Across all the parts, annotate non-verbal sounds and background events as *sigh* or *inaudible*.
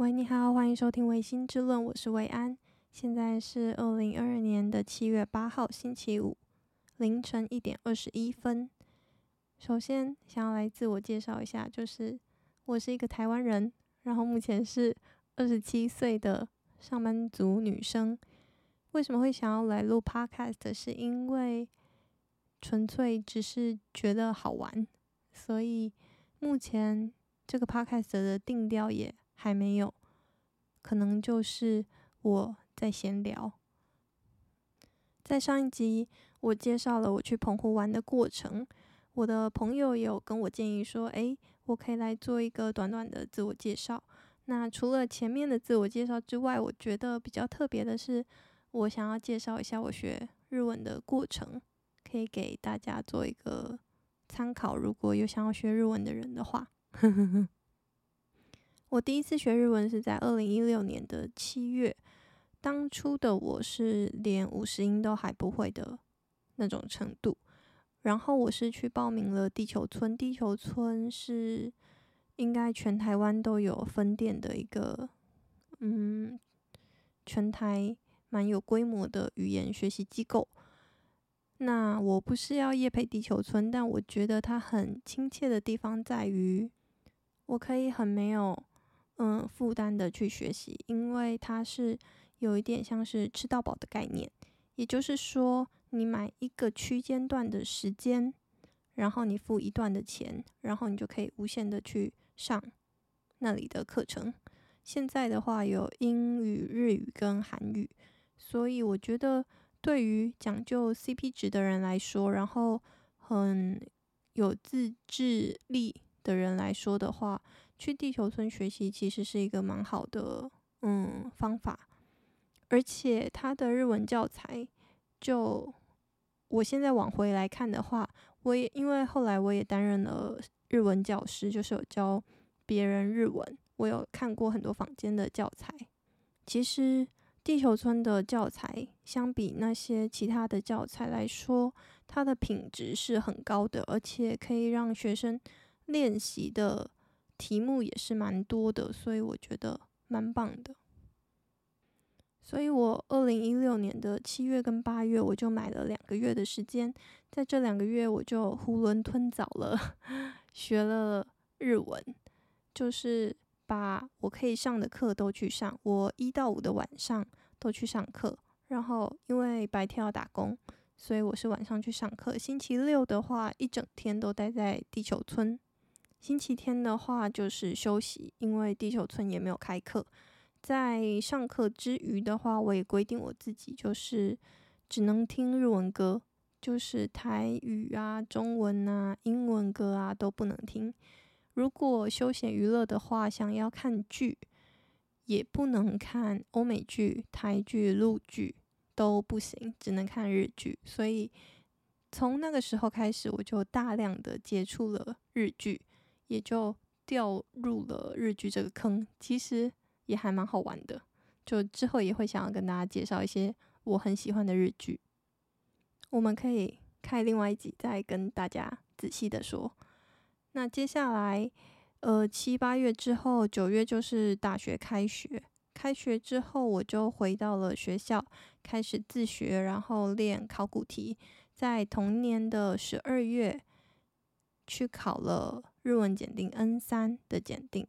喂，你好，欢迎收听《薇心之论》，我是维安。现在是二零二二年的七月八号，星期五凌晨一点二十一分。首先，想要来自我介绍一下，就是我是一个台湾人，然后目前是二十七岁的上班族女生。为什么会想要来录 Podcast？是因为纯粹只是觉得好玩，所以目前这个 Podcast 的定调也还没有，可能就是我在闲聊。在上一集，我介绍了我去澎湖玩的过程。我的朋友有跟我建议说：“诶，我可以来做一个短短的自我介绍。”那除了前面的自我介绍之外，我觉得比较特别的是，我想要介绍一下我学日文的过程，可以给大家做一个参考。如果有想要学日文的人的话。*laughs* 我第一次学日文是在二零一六年的七月，当初的我是连五十音都还不会的那种程度。然后我是去报名了地球村，地球村是应该全台湾都有分店的一个，嗯，全台蛮有规模的语言学习机构。那我不是要夜配地球村，但我觉得它很亲切的地方在于，我可以很没有。嗯，负担的去学习，因为它是有一点像是吃到饱的概念，也就是说，你买一个区间段的时间，然后你付一段的钱，然后你就可以无限的去上那里的课程。现在的话有英语、日语跟韩语，所以我觉得对于讲究 CP 值的人来说，然后很有自制力的人来说的话。去地球村学习其实是一个蛮好的嗯方法，而且他的日文教材，就我现在往回来看的话，我也因为后来我也担任了日文教师，就是有教别人日文，我有看过很多坊间的教材。其实地球村的教材相比那些其他的教材来说，它的品质是很高的，而且可以让学生练习的。题目也是蛮多的，所以我觉得蛮棒的。所以我二零一六年的七月跟八月，我就买了两个月的时间，在这两个月我就囫囵吞枣了，学了日文，就是把我可以上的课都去上，我一到五的晚上都去上课，然后因为白天要打工，所以我是晚上去上课。星期六的话，一整天都待在地球村。星期天的话就是休息，因为地球村也没有开课。在上课之余的话，我也规定我自己就是只能听日文歌，就是台语啊、中文啊、英文歌啊都不能听。如果休闲娱乐的话，想要看剧，也不能看欧美剧、台剧、陆剧都不行，只能看日剧。所以从那个时候开始，我就大量的接触了日剧。也就掉入了日剧这个坑，其实也还蛮好玩的。就之后也会想要跟大家介绍一些我很喜欢的日剧，我们可以开另外一集再跟大家仔细的说。那接下来，呃，七八月之后，九月就是大学开学。开学之后，我就回到了学校，开始自学，然后练考古题。在同年的十二月，去考了。日文检定 N 三的检定，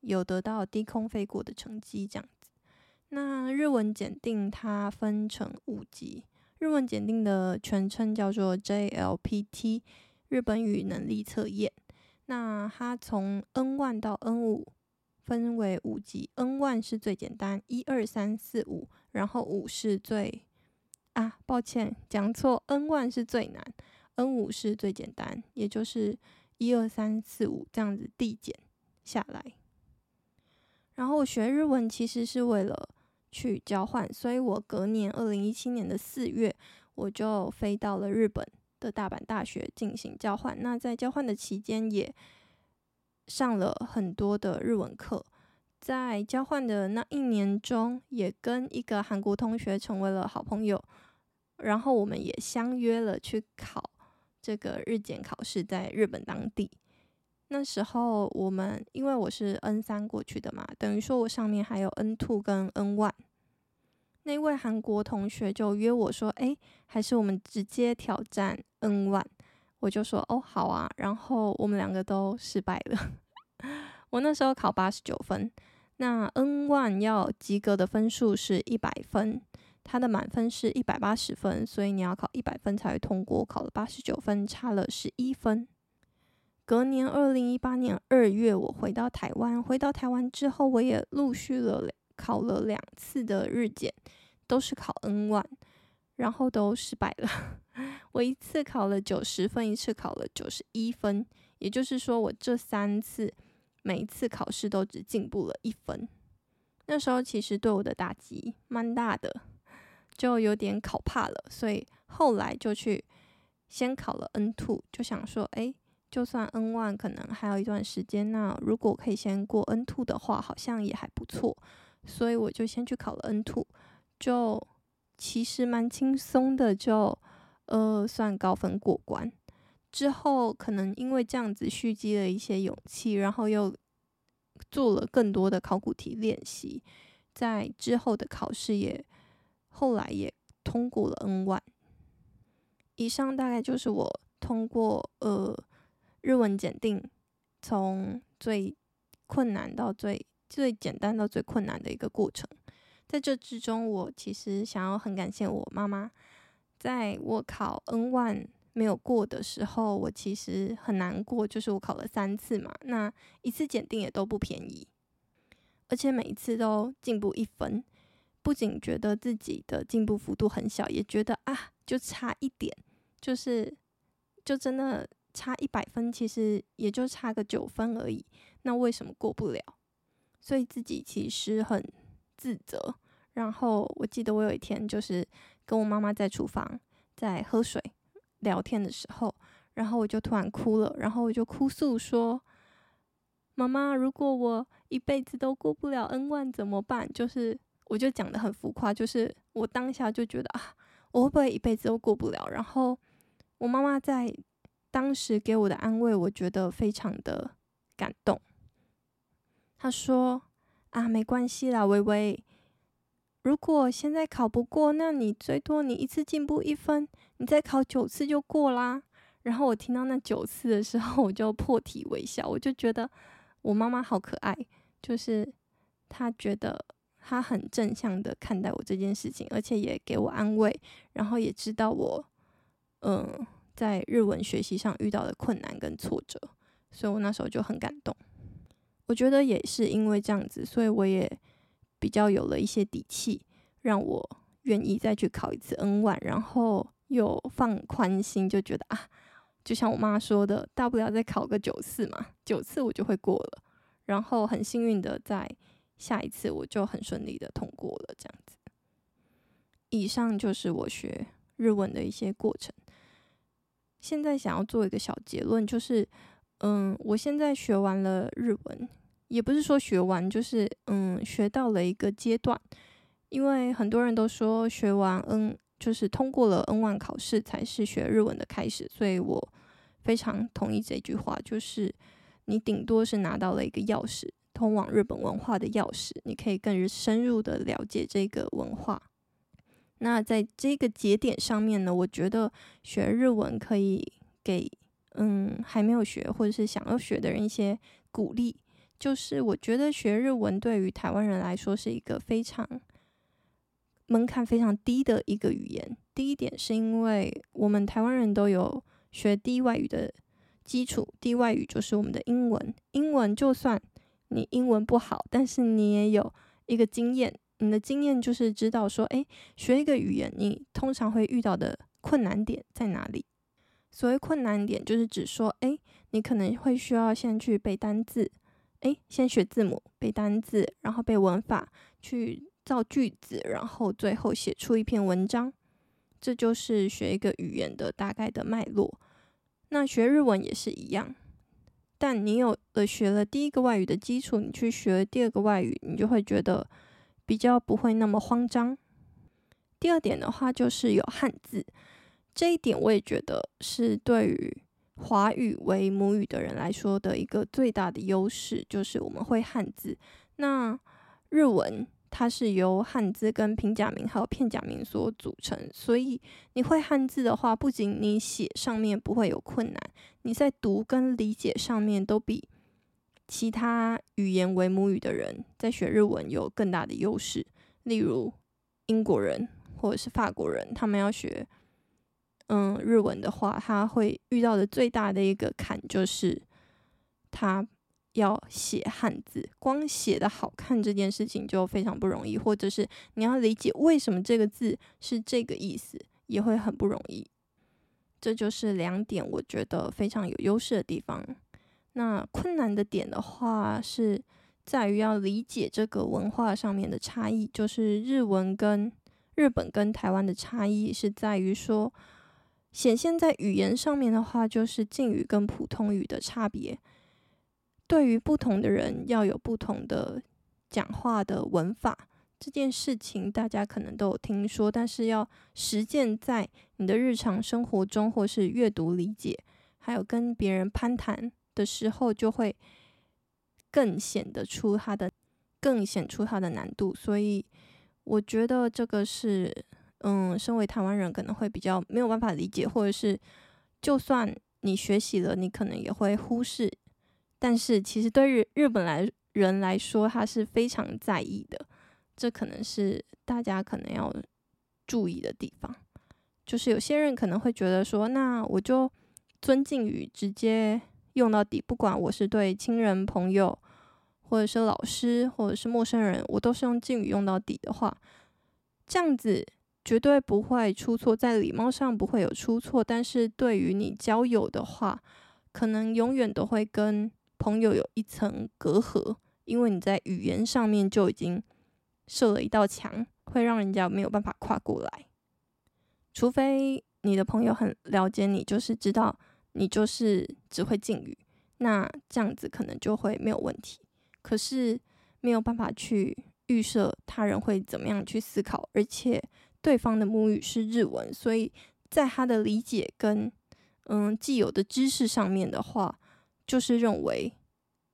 有得到低空飞过的成绩，这样子。那日文检定它分成五级，日文检定的全称叫做 JLPT 日本语能力测验。那它从 N 1到 N 五分为五级，N 1是最简单，一二三四五，然后五是最啊，抱歉讲错，N 1是最难，N 五是最简单，也就是。一二三四五这样子递减下来，然后我学日文其实是为了去交换，所以我隔年二零一七年的四月，我就飞到了日本的大阪大学进行交换。那在交换的期间，也上了很多的日文课。在交换的那一年中，也跟一个韩国同学成为了好朋友，然后我们也相约了去考。这个日检考试在日本当地，那时候我们因为我是 N 三过去的嘛，等于说我上面还有 N two 跟 N one。那位韩国同学就约我说：“哎，还是我们直接挑战 N one。”我就说：“哦，好啊。”然后我们两个都失败了。*laughs* 我那时候考八十九分，那 N one 要及格的分数是一百分，它的满分是一百八十分，所以你要考一百分才会通过。考了八十九分，差了十一分。隔年二零一八年二月，我回到台湾。回到台湾之后，我也陆续了考了两次的日检，都是考 N one，然后都失败了。*laughs* 我一次考了九十分，一次考了九十一分，也就是说，我这三次每一次考试都只进步了一分。那时候其实对我的打击蛮大的，就有点考怕了，所以后来就去先考了 N two，就想说，哎。就算 N one 可能还有一段时间，那如果可以先过 N two 的话，好像也还不错，所以我就先去考了 N two，就其实蛮轻松的，就呃算高分过关。之后可能因为这样子蓄积了一些勇气，然后又做了更多的考古题练习，在之后的考试也后来也通过了 N one。以上大概就是我通过呃。日文检定从最困难到最最简单到最困难的一个过程，在这之中，我其实想要很感谢我妈妈，在我考 N1 没有过的时候，我其实很难过，就是我考了三次嘛，那一次检定也都不便宜，而且每一次都进步一分，不仅觉得自己的进步幅度很小，也觉得啊，就差一点，就是就真的。差一百分，其实也就差个九分而已。那为什么过不了？所以自己其实很自责。然后我记得我有一天就是跟我妈妈在厨房在喝水聊天的时候，然后我就突然哭了。然后我就哭诉说：“妈妈，如果我一辈子都过不了 N 万怎么办？”就是我就讲得很浮夸，就是我当下就觉得啊，我会不会一辈子都过不了？然后我妈妈在。当时给我的安慰，我觉得非常的感动。她说：“啊，没关系啦，微微，如果现在考不过，那你最多你一次进步一分，你再考九次就过啦。”然后我听到那九次的时候，我就破涕为笑，我就觉得我妈妈好可爱，就是她觉得他很正向的看待我这件事情，而且也给我安慰，然后也知道我，嗯。在日文学习上遇到的困难跟挫折，所以我那时候就很感动。我觉得也是因为这样子，所以我也比较有了一些底气，让我愿意再去考一次 N1，然后又放宽心，就觉得啊，就像我妈说的，大不了再考个九次嘛，九次我就会过了。然后很幸运的在下一次我就很顺利的通过了，这样子。以上就是我学日文的一些过程。现在想要做一个小结论，就是，嗯，我现在学完了日文，也不是说学完，就是嗯，学到了一个阶段。因为很多人都说学完 N，就是通过了 N one 考试才是学日文的开始，所以我非常同意这句话，就是你顶多是拿到了一个钥匙，通往日本文化的钥匙，你可以更深入的了解这个文化。那在这个节点上面呢，我觉得学日文可以给嗯还没有学或者是想要学的人一些鼓励。就是我觉得学日文对于台湾人来说是一个非常门槛非常低的一个语言。第一点是因为我们台湾人都有学第一外语的基础，第一外语就是我们的英文。英文就算你英文不好，但是你也有一个经验。你的经验就是知道说，诶，学一个语言，你通常会遇到的困难点在哪里？所谓困难点，就是指说，诶，你可能会需要先去背单字，诶，先学字母，背单字，然后背文法，去造句子，然后最后写出一篇文章。这就是学一个语言的大概的脉络。那学日文也是一样，但你有了学了第一个外语的基础，你去学第二个外语，你就会觉得。比较不会那么慌张。第二点的话，就是有汉字，这一点我也觉得是对于华语为母语的人来说的一个最大的优势，就是我们会汉字。那日文它是由汉字跟平假名还有片假名所组成，所以你会汉字的话，不仅你写上面不会有困难，你在读跟理解上面都比其他语言为母语的人在学日文有更大的优势。例如英国人或者是法国人，他们要学。嗯，日文的话，他会遇到的最大的一个坎就是，他要写汉字，光写得好看这件事情就非常不容易，或者是你要理解为什么这个字是这个意思，也会很不容易。这就是两点我觉得非常有优势的地方。那困难的点的话，是在于要理解这个文化上面的差异，就是日文跟日本跟台湾的差异是在于说。显现在语言上面的话，就是敬语跟普通语的差别。对于不同的人，要有不同的讲话的文法，这件事情大家可能都有听说，但是要实践在你的日常生活中，或是阅读理解，还有跟别人攀谈的时候，就会更显得出它的，更显出它的难度。所以，我觉得这个是。嗯，身为台湾人可能会比较没有办法理解，或者是就算你学习了，你可能也会忽视。但是其实对日日本来人来说，他是非常在意的。这可能是大家可能要注意的地方。就是有些人可能会觉得说，那我就尊敬语直接用到底，不管我是对亲人、朋友，或者是老师，或者是陌生人，我都是用敬语用到底的话，这样子。绝对不会出错，在礼貌上不会有出错，但是对于你交友的话，可能永远都会跟朋友有一层隔阂，因为你在语言上面就已经设了一道墙，会让人家没有办法跨过来。除非你的朋友很了解你，就是知道你就是只会敬语，那这样子可能就会没有问题。可是没有办法去预设他人会怎么样去思考，而且。对方的母语是日文，所以在他的理解跟嗯既有的知识上面的话，就是认为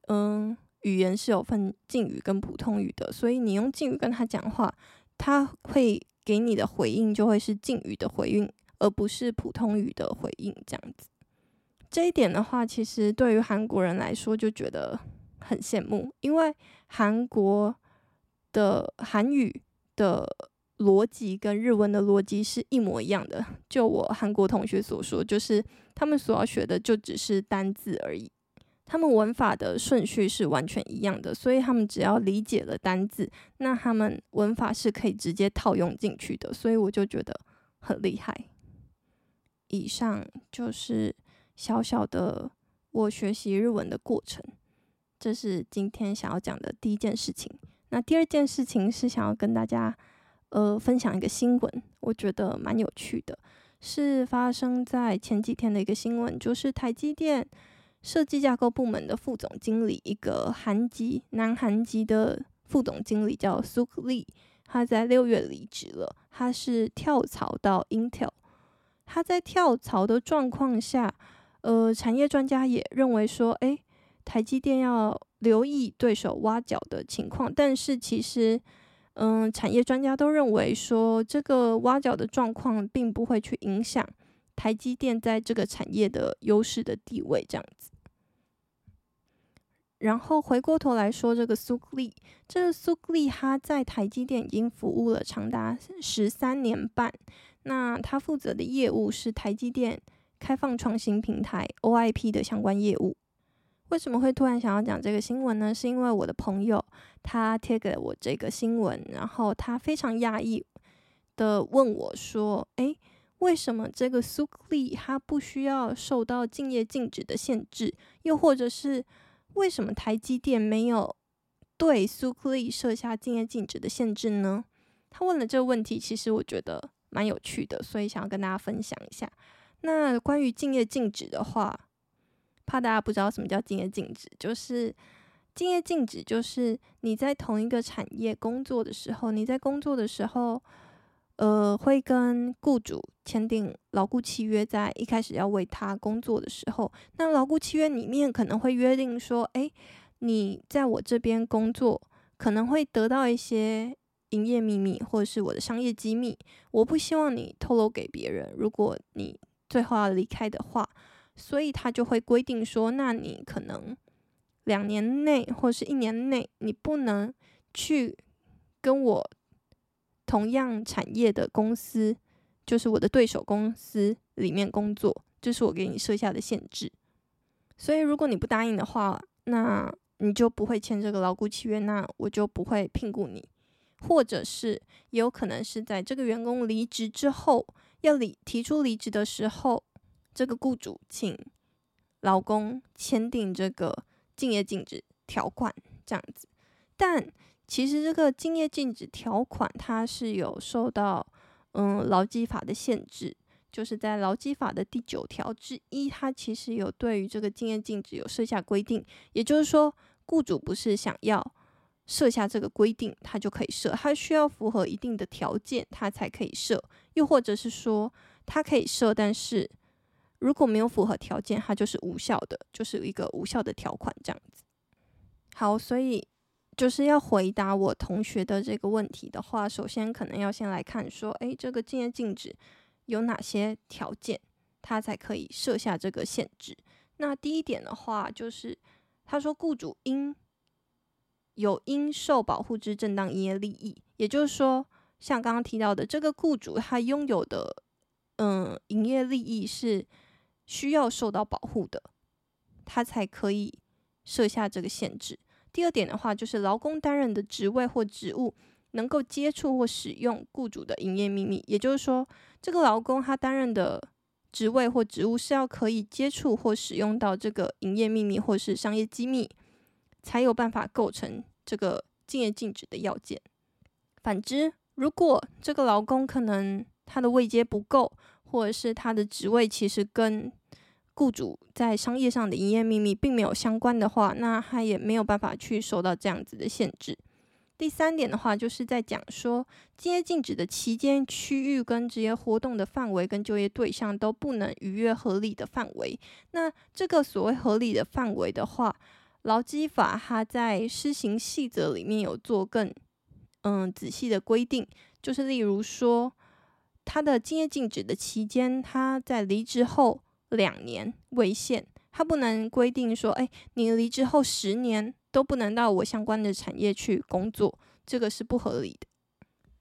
嗯语言是有分敬语跟普通语的，所以你用敬语跟他讲话，他会给你的回应就会是敬语的回应，而不是普通语的回应这样子。这一点的话，其实对于韩国人来说就觉得很羡慕，因为韩国的韩语的。逻辑跟日文的逻辑是一模一样的。就我韩国同学所说，就是他们所要学的就只是单字而已，他们文法的顺序是完全一样的，所以他们只要理解了单字，那他们文法是可以直接套用进去的。所以我就觉得很厉害。以上就是小小的我学习日文的过程，这是今天想要讲的第一件事情。那第二件事情是想要跟大家。呃，分享一个新闻，我觉得蛮有趣的，是发生在前几天的一个新闻，就是台积电设计架构部门的副总经理，一个韩籍南韩籍的副总经理叫苏克利，他在六月离职了，他是跳槽到 Intel，他在跳槽的状况下，呃，产业专家也认为说，诶，台积电要留意对手挖角的情况，但是其实。嗯，产业专家都认为说，这个挖角的状况并不会去影响台积电在这个产业的优势的地位，这样。然后回过头来说，这个苏克利，这个苏克利他在台积电已经服务了长达十三年半，那他负责的业务是台积电开放创新平台 OIP 的相关业务。为什么会突然想要讲这个新闻呢？是因为我的朋友他贴给了我这个新闻，然后他非常讶异的问我说：“诶，为什么这个苏克利他不需要受到竞业禁止的限制？又或者是为什么台积电没有对苏克利设下竞业禁止的限制呢？”他问了这个问题，其实我觉得蛮有趣的，所以想要跟大家分享一下。那关于竞业禁止的话，怕大家不知道什么叫竞业禁止，就是竞业禁止，就是你在同一个产业工作的时候，你在工作的时候，呃，会跟雇主签订劳雇契约，在一开始要为他工作的时候，那劳雇契约里面可能会约定说，诶，你在我这边工作，可能会得到一些营业秘密或者是我的商业机密，我不希望你透露给别人。如果你最后要离开的话，所以他就会规定说，那你可能两年内或是一年内，你不能去跟我。同样产业的公司，就是我的对手公司里面工作，这是我给你设下的限制。所以，如果你不答应的话，那你就不会签这个劳雇契约，那我就不会聘雇你。或者是，也有可能是在这个员工离职之后，要离提出离职的时候，这个雇主请劳工签订这个竞业禁止条款，这样子。但其实这个竞业禁止条款，它是有受到嗯劳基法的限制，就是在劳基法的第九条之一，它其实有对于这个竞业禁止有设下规定。也就是说，雇主不是想要设下这个规定，他就可以设，他需要符合一定的条件，他才可以设。又或者是说，他可以设，但是如果没有符合条件，它就是无效的，就是一个无效的条款这样子。好，所以。就是要回答我同学的这个问题的话，首先可能要先来看说，诶，这个禁业禁止有哪些条件，他才可以设下这个限制？那第一点的话，就是他说雇主应有应受保护之正当营业利益，也就是说，像刚刚提到的，这个雇主他拥有的嗯营业利益是需要受到保护的，他才可以设下这个限制。第二点的话，就是劳工担任的职位或职务能够接触或使用雇主的营业秘密，也就是说，这个劳工他担任的职位或职务是要可以接触或使用到这个营业秘密或是商业机密，才有办法构成这个竞业禁止的要件。反之，如果这个劳工可能他的位阶不够，或者是他的职位其实跟雇主在商业上的营业秘密并没有相关的话，那他也没有办法去受到这样子的限制。第三点的话，就是在讲说，竞业禁止的期间、区域跟职业活动的范围跟就业对象都不能逾越合理的范围。那这个所谓合理的范围的话，劳基法它在施行细则里面有做更嗯仔细的规定，就是例如说，他的竞业禁止的期间，他在离职后。两年为限，他不能规定说，哎，你离职后十年都不能到我相关的产业去工作，这个是不合理的。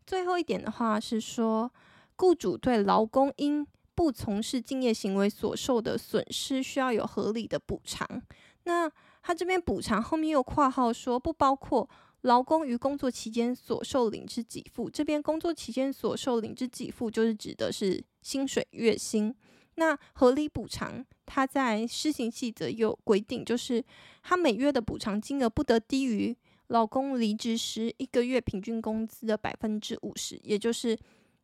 最后一点的话是说，雇主对劳工因不从事敬业行为所受的损失，需要有合理的补偿。那他这边补偿后面又括号说，不包括劳工于工作期间所受领之给付。这边工作期间所受领之给付，就是指的是薪水、月薪。那合理补偿，它在施行细则有规定，就是他每月的补偿金额不得低于老公离职时一个月平均工资的百分之五十，也就是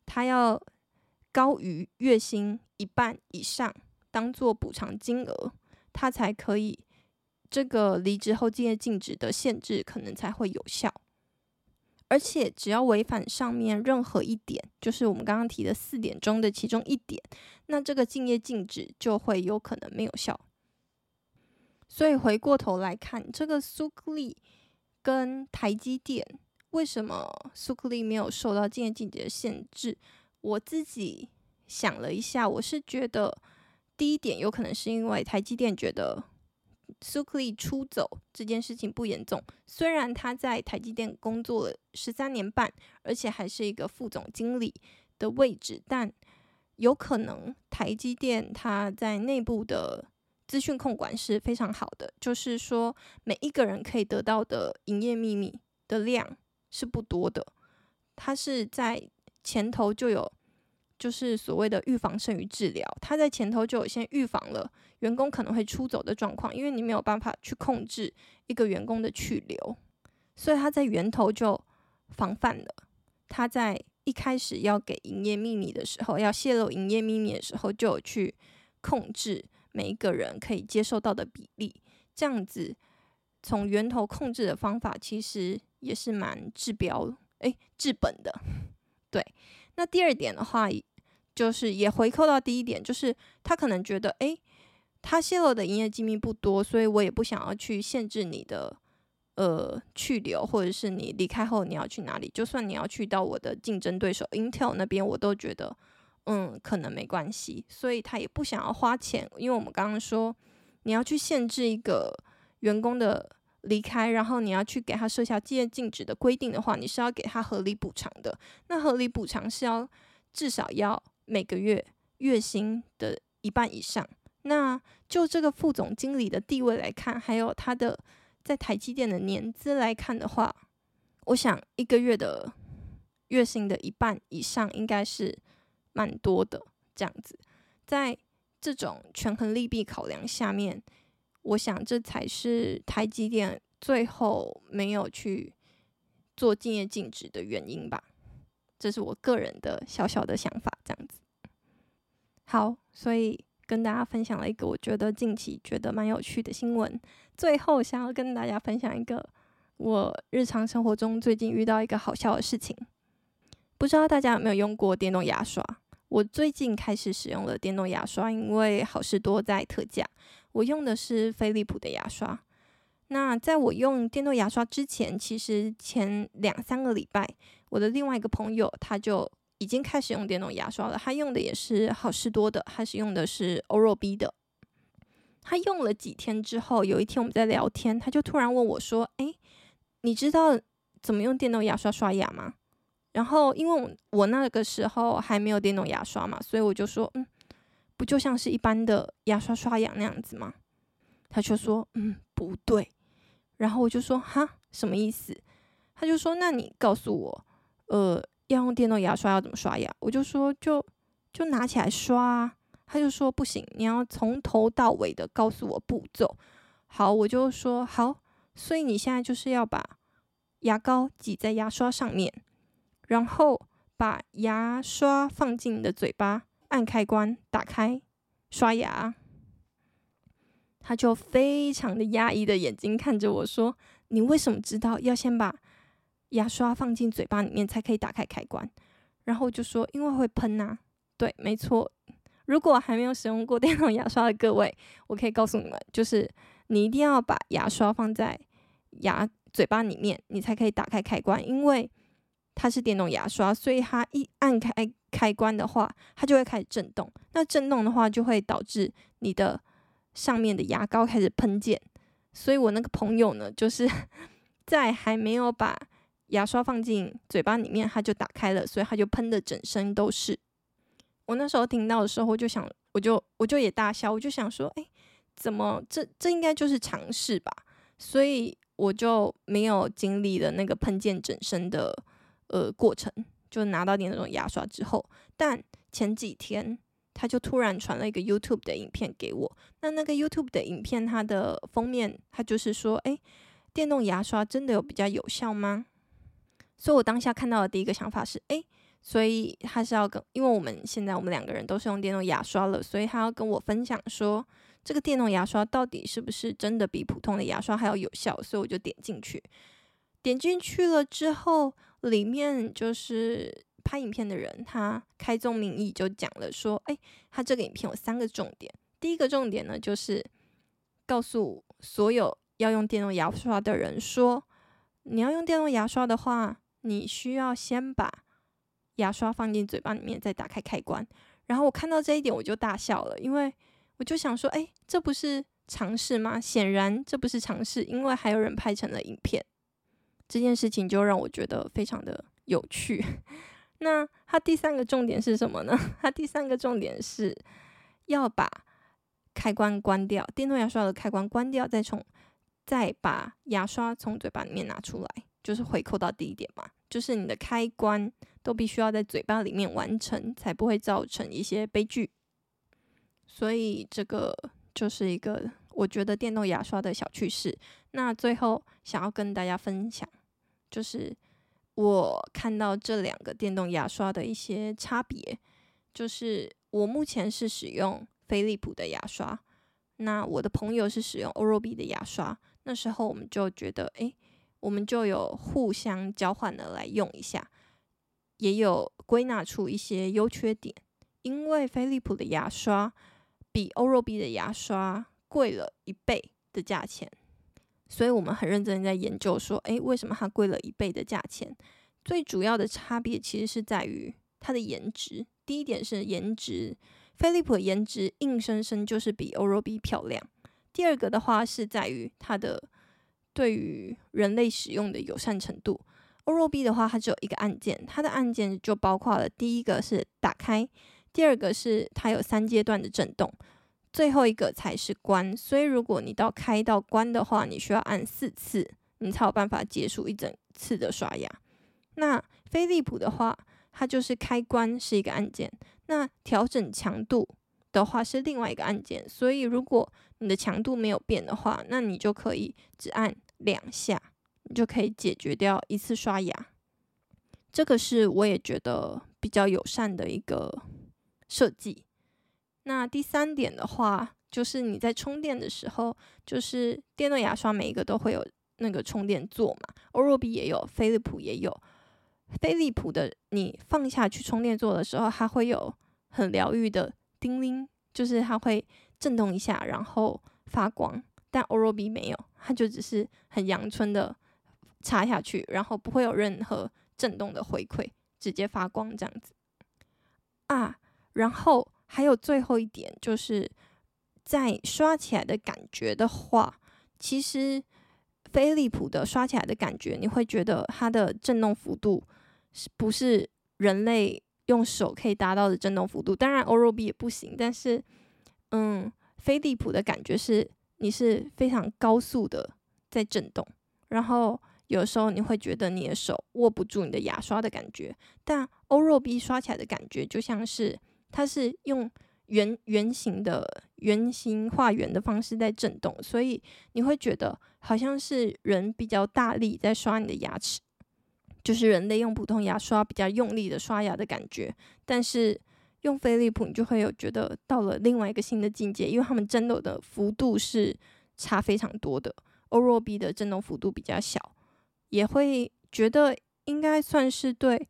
他要高于月薪一半以上，当做补偿金额，他才可以这个离职后竞业禁止的限制可能才会有效。而且只要违反上面任何一点，就是我们刚刚提的四点中的其中一点，那这个竞业禁止就会有可能没有效。所以回过头来看，这个苏克利跟台积电，为什么苏克利没有受到竞业禁止的限制？我自己想了一下，我是觉得第一点有可能是因为台积电觉得。苏克利出走这件事情不严重，虽然他在台积电工作了十三年半，而且还是一个副总经理的位置，但有可能台积电它在内部的资讯控管是非常好的，就是说每一个人可以得到的营业秘密的量是不多的，他是在前头就有。就是所谓的预防胜于治疗，他在前头就有先预防了员工可能会出走的状况，因为你没有办法去控制一个员工的去留，所以他在源头就防范了。他在一开始要给营业秘密的时候，要泄露营业秘密的时候，就有去控制每一个人可以接受到的比例，这样子从源头控制的方法其实也是蛮治标，诶，治本的，*laughs* 对。那第二点的话，就是也回扣到第一点，就是他可能觉得，诶，他泄露的营业机密不多，所以我也不想要去限制你的呃去留，或者是你离开后你要去哪里，就算你要去到我的竞争对手 Intel 那边，我都觉得，嗯，可能没关系，所以他也不想要花钱，因为我们刚刚说，你要去限制一个员工的离开，然后你要去给他设下竞业禁止的规定的话，你是要给他合理补偿的，那合理补偿是要至少要。每个月月薪的一半以上。那就这个副总经理的地位来看，还有他的在台积电的年资来看的话，我想一个月的月薪的一半以上应该是蛮多的。这样子，在这种权衡利弊考量下面，我想这才是台积电最后没有去做敬业禁止的原因吧。这是我个人的小小的想法，这样子。好，所以跟大家分享了一个我觉得近期觉得蛮有趣的新闻。最后想要跟大家分享一个我日常生活中最近遇到一个好笑的事情。不知道大家有没有用过电动牙刷？我最近开始使用了电动牙刷，因为好事多在特价。我用的是飞利浦的牙刷。那在我用电动牙刷之前，其实前两三个礼拜，我的另外一个朋友他就。已经开始用电动牙刷了，他用的也是好事多的，他是用的是 Oral-B 的。他用了几天之后，有一天我们在聊天，他就突然问我说：“诶，你知道怎么用电动牙刷刷牙吗？”然后因为我那个时候还没有电动牙刷嘛，所以我就说：“嗯，不就像是一般的牙刷刷牙那样子吗？”他就说：“嗯，不对。”然后我就说：“哈，什么意思？”他就说：“那你告诉我，呃。”要用电动牙刷要怎么刷牙？我就说就就拿起来刷啊。他就说不行，你要从头到尾的告诉我步骤。好，我就说好。所以你现在就是要把牙膏挤在牙刷上面，然后把牙刷放进你的嘴巴，按开关打开刷牙。他就非常的压抑的眼睛看着我说：“你为什么知道要先把？”牙刷放进嘴巴里面才可以打开开关，然后就说因为会喷呐、对，没错。如果还没有使用过电动牙刷的各位，我可以告诉你们，就是你一定要把牙刷放在牙嘴巴里面，你才可以打开开关。因为它是电动牙刷，所以它一按开开关的话，它就会开始震动。那震动的话，就会导致你的上面的牙膏开始喷溅。所以我那个朋友呢，就是 *laughs* 在还没有把牙刷放进嘴巴里面，它就打开了，所以它就喷的整身都是。我那时候听到的时候，我就想，我就我就也大笑，我就想说，哎，怎么这这应该就是常识吧？所以我就没有经历了那个喷溅整身的呃过程，就拿到你那种牙刷之后。但前几天他就突然传了一个 YouTube 的影片给我，那那个 YouTube 的影片它的封面，它就是说，哎，电动牙刷真的有比较有效吗？所以我当下看到的第一个想法是，诶，所以他是要跟，因为我们现在我们两个人都是用电动牙刷了，所以他要跟我分享说，这个电动牙刷到底是不是真的比普通的牙刷还要有效？所以我就点进去，点进去了之后，里面就是拍影片的人，他开宗明义就讲了说，诶，他这个影片有三个重点，第一个重点呢，就是告诉所有要用电动牙刷的人说，你要用电动牙刷的话。你需要先把牙刷放进嘴巴里面，再打开开关。然后我看到这一点，我就大笑了，因为我就想说，诶，这不是尝试吗？显然这不是尝试，因为还有人拍成了影片。这件事情就让我觉得非常的有趣。*laughs* 那它第三个重点是什么呢？它第三个重点是要把开关关掉，电动牙刷的开关关掉，再从再把牙刷从嘴巴里面拿出来。就是回扣到第一点嘛，就是你的开关都必须要在嘴巴里面完成，才不会造成一些悲剧。所以这个就是一个我觉得电动牙刷的小趣事。那最后想要跟大家分享，就是我看到这两个电动牙刷的一些差别。就是我目前是使用飞利浦的牙刷，那我的朋友是使用 Oral-B 的牙刷。那时候我们就觉得，诶。我们就有互相交换的来用一下，也有归纳出一些优缺点，因为飞利浦的牙刷比欧若 B 的牙刷贵了一倍的价钱，所以我们很认真在研究说，诶，为什么它贵了一倍的价钱？最主要的差别其实是在于它的颜值。第一点是颜值，飞利浦的颜值硬生生就是比欧若 B 漂亮。第二个的话是在于它的对于人类使用的友善程度。欧若 B 的话，它只有一个按键，它的按键就包括了第一个是打开，第二个是它有三阶段的震动，最后一个才是关。所以如果你到开到关的话，你需要按四次，你才有办法结束一整次的刷牙。那飞利浦的话，它就是开关是一个按键，那调整强度的话是另外一个按键。所以如果你的强度没有变的话，那你就可以只按两下。你就可以解决掉一次刷牙，这个是我也觉得比较友善的一个设计。那第三点的话，就是你在充电的时候，就是电动牙刷每一个都会有那个充电座嘛，欧若 B 也有，飞利浦也有。飞利浦的你放下去充电座的时候，它会有很疗愈的叮铃，就是它会震动一下，然后发光。但欧若 B 没有，它就只是很阳春的。插下去，然后不会有任何震动的回馈，直接发光这样子啊。然后还有最后一点，就是在刷起来的感觉的话，其实飞利浦的刷起来的感觉，你会觉得它的震动幅度是不是人类用手可以达到的震动幅度？当然欧若 B 也不行，但是嗯，飞利浦的感觉是你是非常高速的在震动，然后。有时候你会觉得你的手握不住你的牙刷的感觉，但欧若 B 刷起来的感觉就像是它是用圆圆形的圆形画圆的方式在震动，所以你会觉得好像是人比较大力在刷你的牙齿，就是人类用普通牙刷比较用力的刷牙的感觉。但是用飞利浦，你就会有觉得到了另外一个新的境界，因为他们震动的幅度是差非常多的，欧若 B 的震动幅度比较小。也会觉得应该算是对，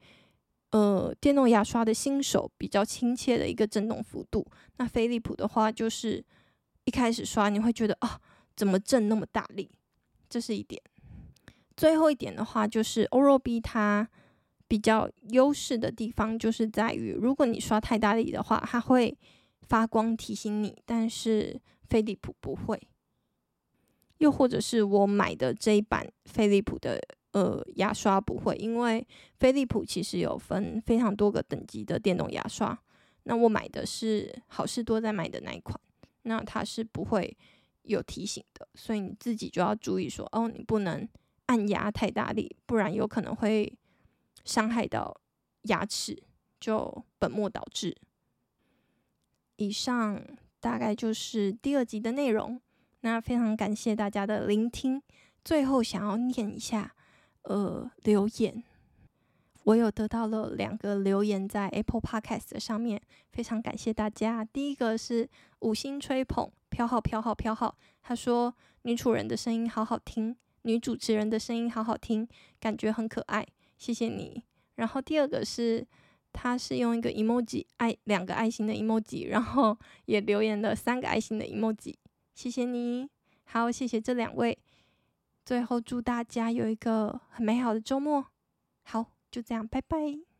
呃，电动牙刷的新手比较亲切的一个震动幅度。那飞利浦的话，就是一开始刷你会觉得啊，怎么震那么大力？这是一点。最后一点的话，就是欧若 B 它比较优势的地方，就是在于如果你刷太大力的话，它会发光提醒你，但是飞利浦不会。又或者是我买的这一版飞利浦的呃牙刷不会，因为飞利浦其实有分非常多个等级的电动牙刷，那我买的是好事多在买的那一款，那它是不会有提醒的，所以你自己就要注意说，哦，你不能按压太大力，不然有可能会伤害到牙齿，就本末倒置。以上大概就是第二集的内容。那非常感谢大家的聆听。最后想要念一下，呃，留言。我有得到了两个留言在 Apple Podcast 上面，非常感谢大家。第一个是五星吹捧，飘号飘号飘号，他说女主人的声音好好听，女主持人的声音好好听，感觉很可爱，谢谢你。然后第二个是，他是用一个 emoji 爱两个爱心的 emoji，然后 *laughs* 也留言了三个爱心的 emoji。谢谢你，好，谢谢这两位。最后祝大家有一个很美好的周末。好，就这样，拜拜。